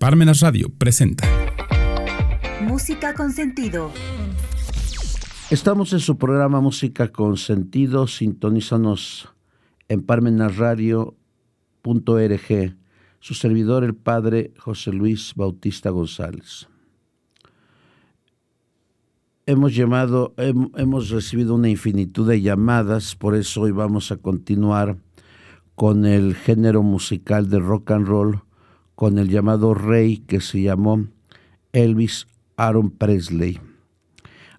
Parmenas Radio presenta Música con sentido. Estamos en su programa Música con sentido. Sintonízanos en parmenasradio.org. Su servidor, el padre José Luis Bautista González. Hemos llamado, hemos recibido una infinitud de llamadas, por eso hoy vamos a continuar con el género musical de rock and roll con el llamado rey que se llamó Elvis Aaron Presley.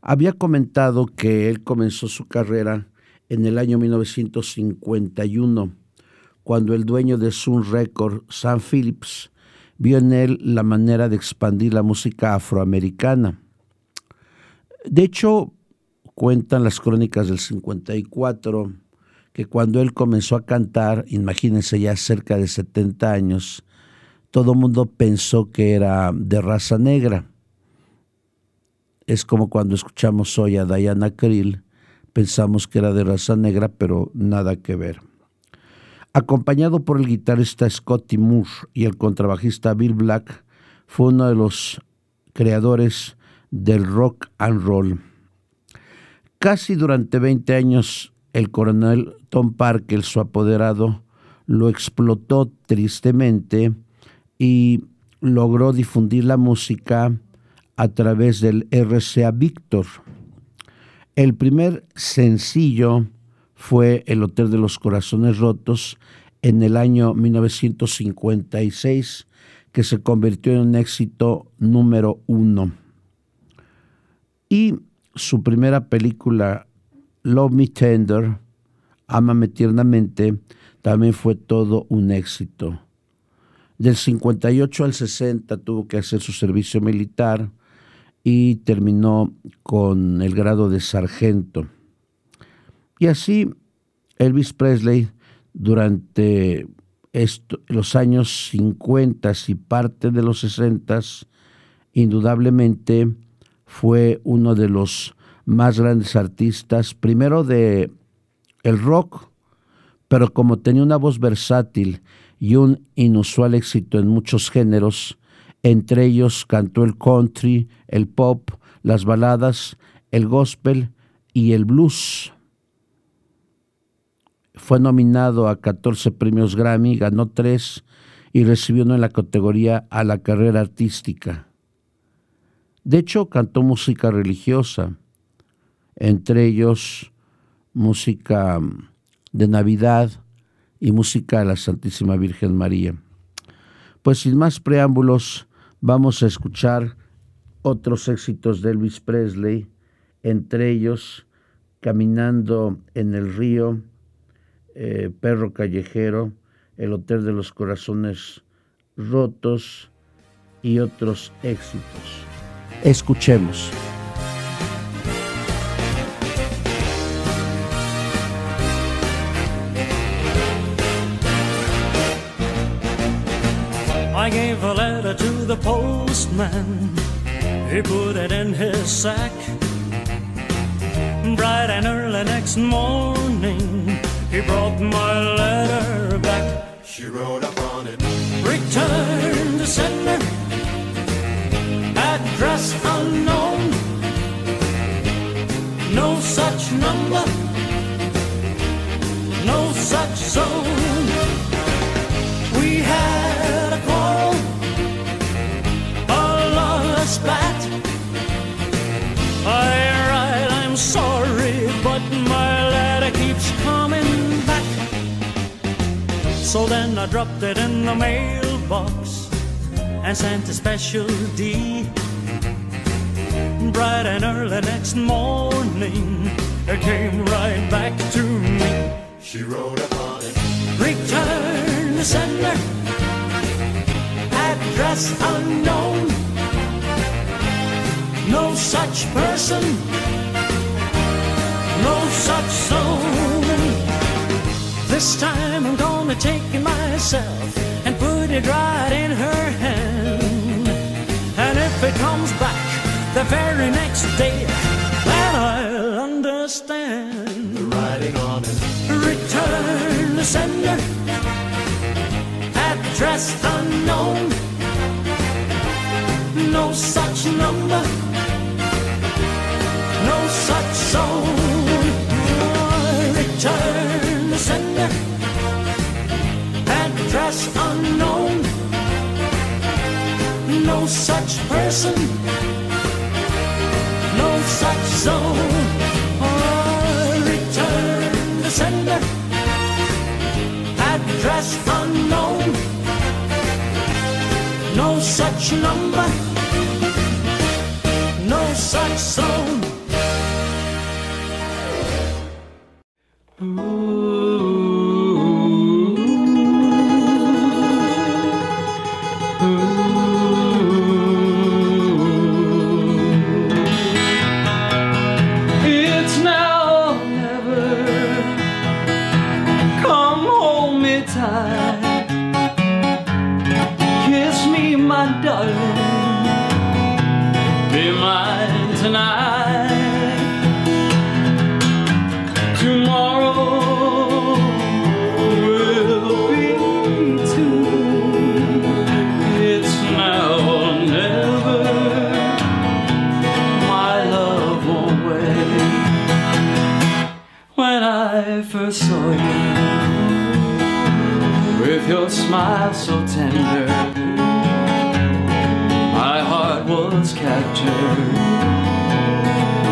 Había comentado que él comenzó su carrera en el año 1951, cuando el dueño de Sun Record, Sam Phillips, vio en él la manera de expandir la música afroamericana. De hecho, cuentan las crónicas del 54 que cuando él comenzó a cantar, imagínense ya cerca de 70 años, todo el mundo pensó que era de raza negra. Es como cuando escuchamos hoy a Diana Krill, pensamos que era de raza negra, pero nada que ver. Acompañado por el guitarrista Scotty Moore y el contrabajista Bill Black, fue uno de los creadores del rock and roll. Casi durante 20 años, el coronel Tom Parker, su apoderado, lo explotó tristemente y logró difundir la música a través del RCA Victor. El primer sencillo fue El Hotel de los Corazones Rotos en el año 1956, que se convirtió en un éxito número uno. Y su primera película, Love Me Tender, Amame Tiernamente, también fue todo un éxito. Del 58 al 60 tuvo que hacer su servicio militar y terminó con el grado de sargento. Y así Elvis Presley durante los años 50 y parte de los 60 indudablemente fue uno de los más grandes artistas, primero de el rock, pero como tenía una voz versátil y un inusual éxito en muchos géneros, entre ellos cantó el country, el pop, las baladas, el gospel y el blues. Fue nominado a 14 premios Grammy, ganó tres y recibió uno en la categoría a la carrera artística. De hecho, cantó música religiosa, entre ellos música de Navidad, y música a la Santísima Virgen María. Pues sin más preámbulos, vamos a escuchar otros éxitos de Elvis Presley, entre ellos Caminando en el río, eh, Perro Callejero, El Hotel de los Corazones Rotos y otros éxitos. Escuchemos. I gave a letter to the postman. He put it in his sack. Bright and early next morning, he brought my letter back. She wrote upon it, Return to sender, address unknown. No such number, no such zone. So then I dropped it in the mailbox and sent a special D. Bright and early next morning, it came right back to me. she wrote upon it, Return the sender. Address unknown. No such person. This time I'm gonna take it myself and put it right in her hand. And if it comes back the very next day, then I'll understand. The writing on it. Return the sender. Address unknown. No such number. No such soul. Return. address unknown. No such person, no such zone. Oh, return the sender, address unknown. No such number, no such zone. was captured,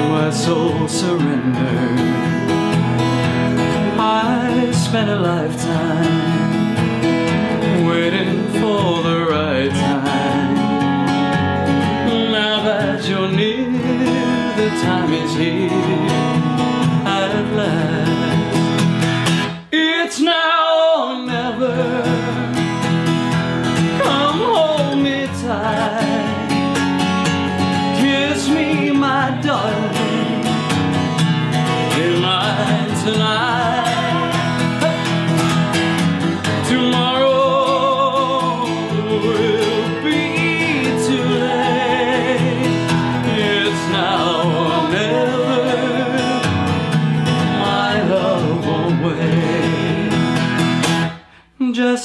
my soul surrendered. I spent a lifetime waiting for the right time. Now that you're near, the time is here.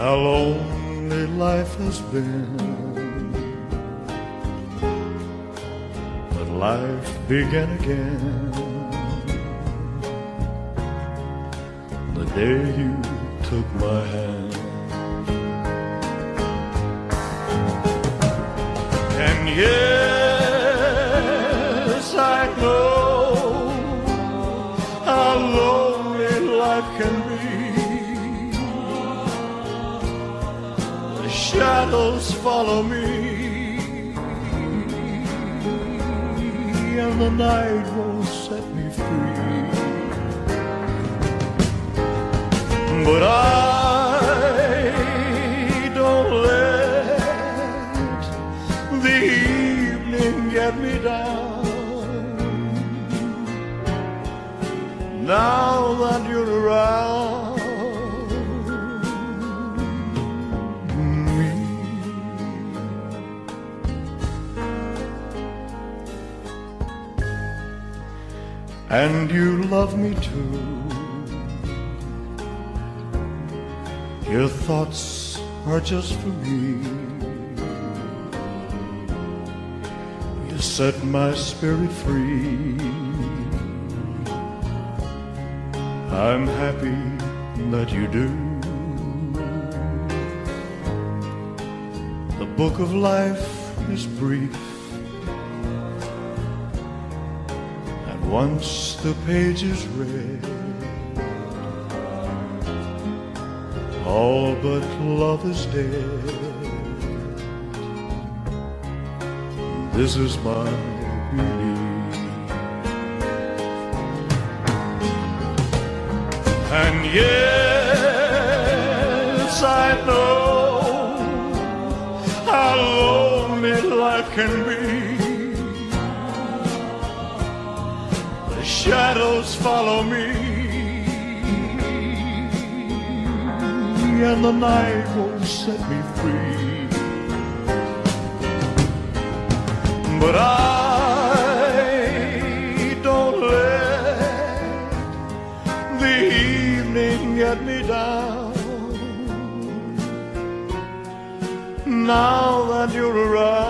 how lonely life has been. But life began again the day you took my hand. And yes, I know how lonely life can be. Shadows follow me, and the night won't set me free. But I and you love me too. Your thoughts are just for me. You set my spirit free. I'm happy that you do. The book of life is brief. Once the page is read, all but love is dead. This is my belief. And yes, I know how lonely life can be. Shadows follow me, and the night won't set me free. But I don't let the evening get me down. Now that you're around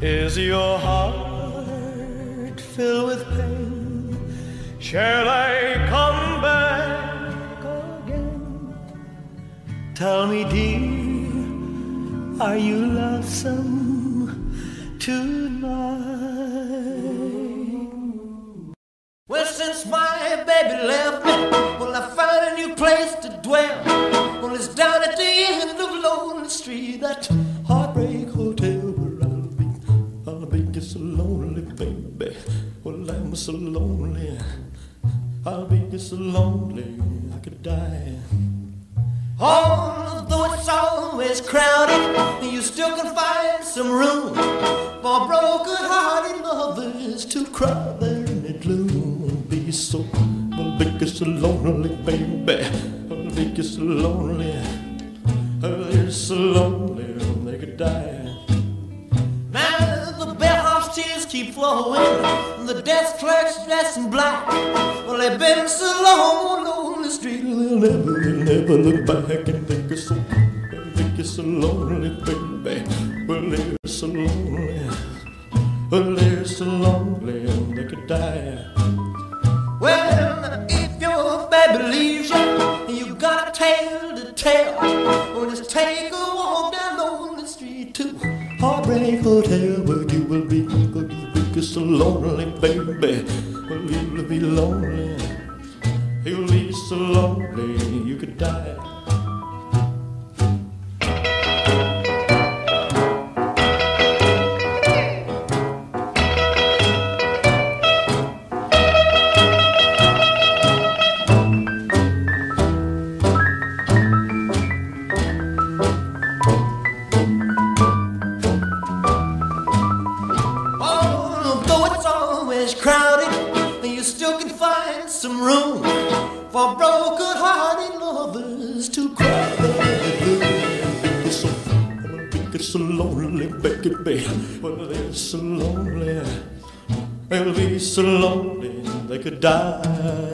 Is your heart filled with pain? Shall I come back again? Tell me, dear, are you lonesome tonight? So lonely I could die. Although it's always crowded, you still can find some room for broken-hearted lovers to cry there in the gloom. Be so, be so lonely, baby. Be so lonely. Well, if your baby leaves you, you got a tale to tell. Well, just take a walk down the street to Heartbreak Hotel, where you will be, where you will be so lonely, baby. Well, you'll be lonely, you'll be so lonely you could die. So lonely they could die.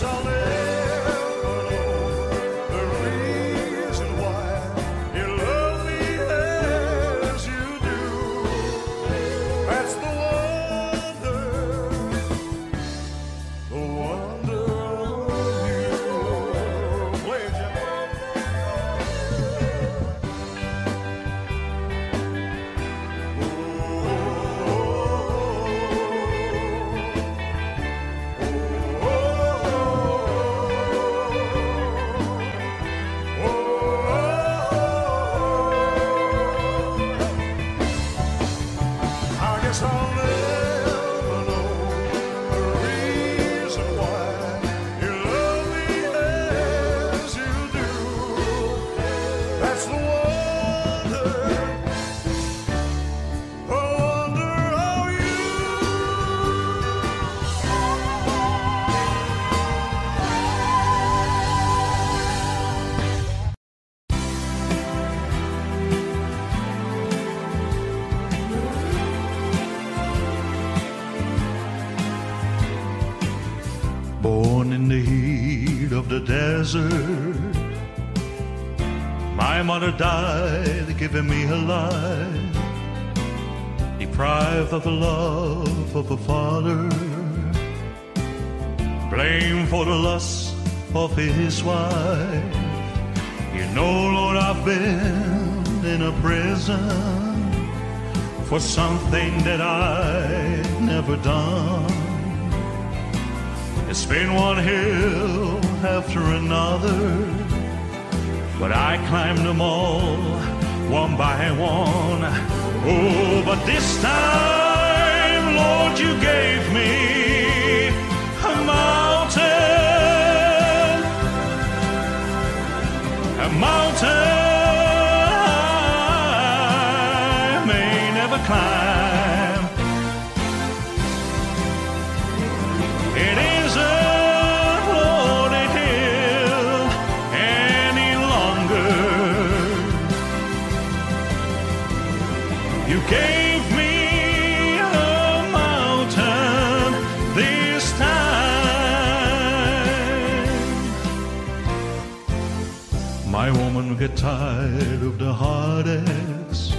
I the desert, my mother died, giving me her life. Deprived of the love of a father, blamed for the lust of his wife. You know, Lord, I've been in a prison for something that I never done. It's been one hill after another, but I climbed them all one by one. Oh, but this time, Lord, you gave me a mountain, a mountain I may never climb. Woman get tired of the heartaches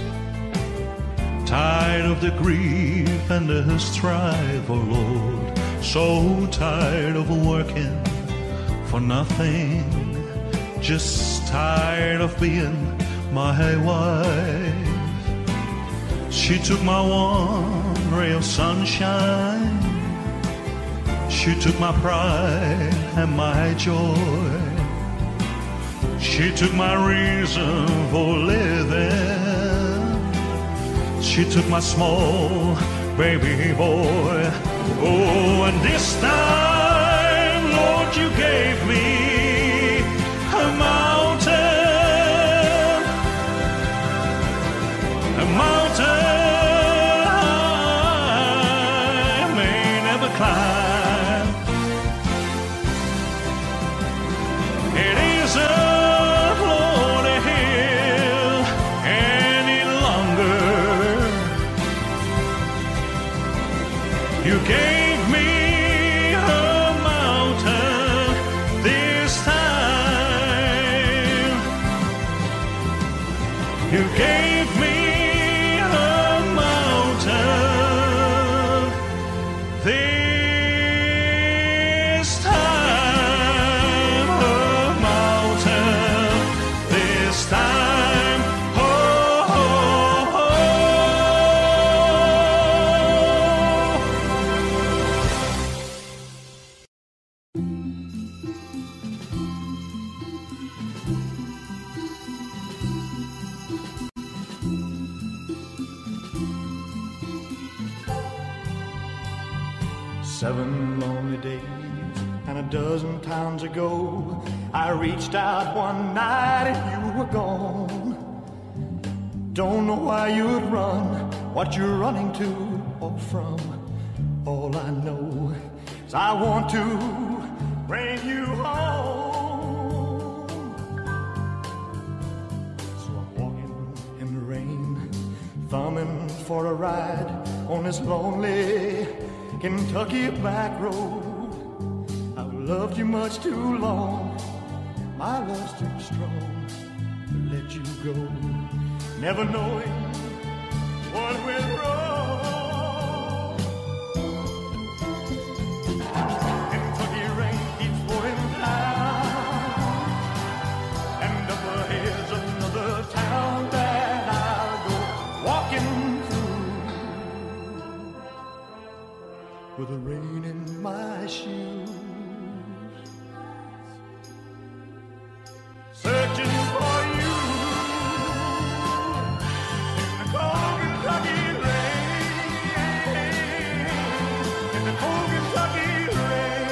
tired of the grief and the strife, oh Lord, so tired of working for nothing, just tired of being my wife. She took my one ray of sunshine, she took my pride and my joy, she took my reason for living. She took my small baby boy. Oh, and this time, Lord, you gave me Seven lonely days And a dozen times ago, I reached out one night and you were gone. Don't know why you'd run, what you're running to or from. All I know is I want to bring you home. So I'm walking in the rain, thumbing for a ride on this lonely Kentucky back road. I've loved you much too long, my love's too strong to let you go. Never knowing what went with the rain in my shoes. Searching for you the cold Kentucky rain, in the cold Kentucky rain.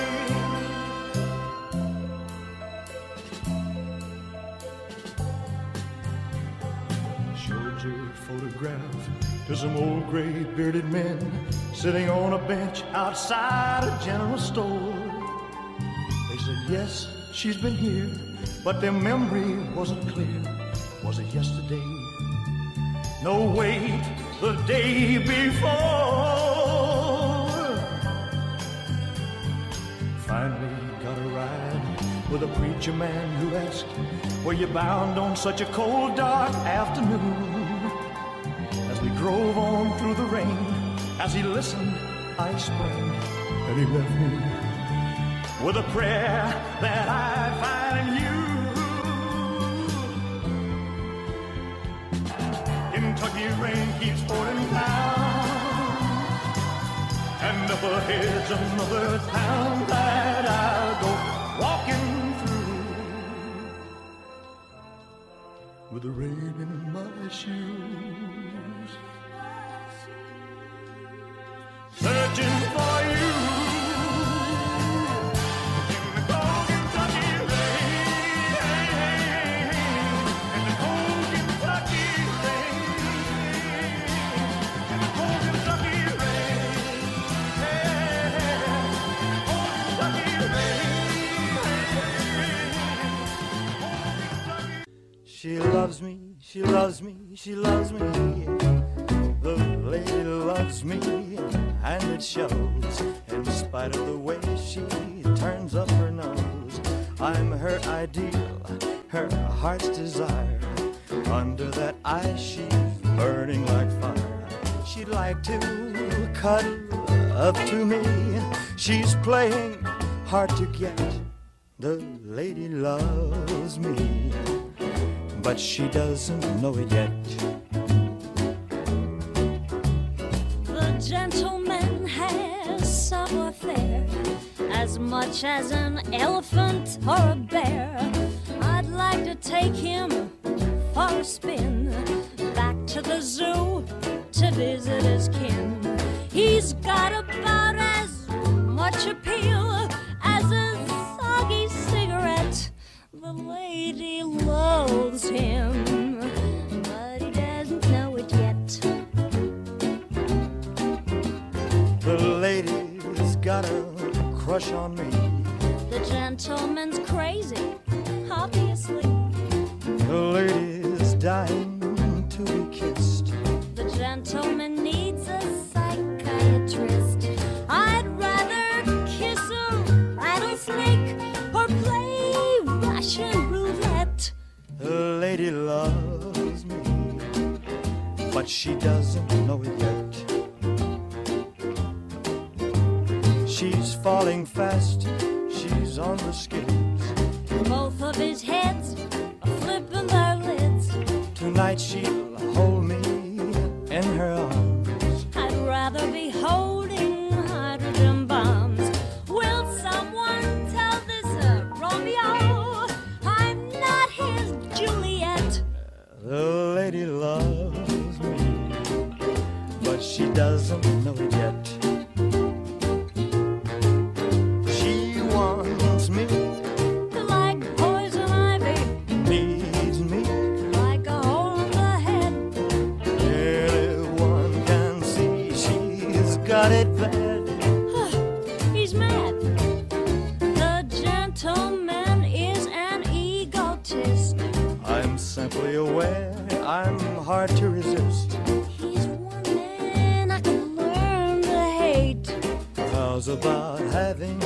Showed your photograph to some old gray bearded men sitting on a bench outside a general store. They said, Yes, she's been here, but their memory wasn't clear. Was it yesterday? No, wait, the day before. Finally got a ride with a preacher man who asked, Were you bound on such a cold, dark afternoon? As we drove on through the rain, as he listened, I explained and he left me with a prayer that I find you. Kentucky rain keeps pouring down, and up ahead's another town that I'll go walking through with the rain in my shoes. Loves me, she loves me. The lady loves me, and it shows. In spite of the way she turns up her nose, I'm her ideal, her heart's desire. Under that ice, she's burning like fire. She'd like to cuddle up to me. She's playing hard to get. The lady loves me, but she doesn't know it yet. The gentleman has savoir faire as much as an elephant or a bear. I'd like to take him for a spin back to the zoo to visit his kin. He's got about as much appeal lady loves him, but he doesn't know it yet. The lady's got a crush on me. The gentleman's crazy, obviously. The lady's dying to be kissed. The gentleman needs a psychiatrist. Aware I'm hard to resist. He's one man I can learn to hate. How's about having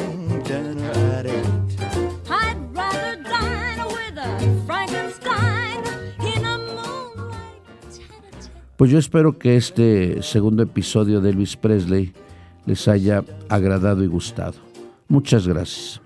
dinner at eight? I'd rather dine with a Frankenstein in a moonlight tete-a-tete. Pues yo espero que este segundo episodio de Elvis Presley les haya agradado y gustado. Muchas gracias.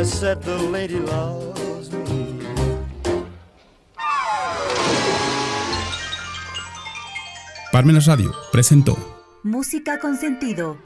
I said the lady loves me. Parmenas Radio presentó Música con sentido.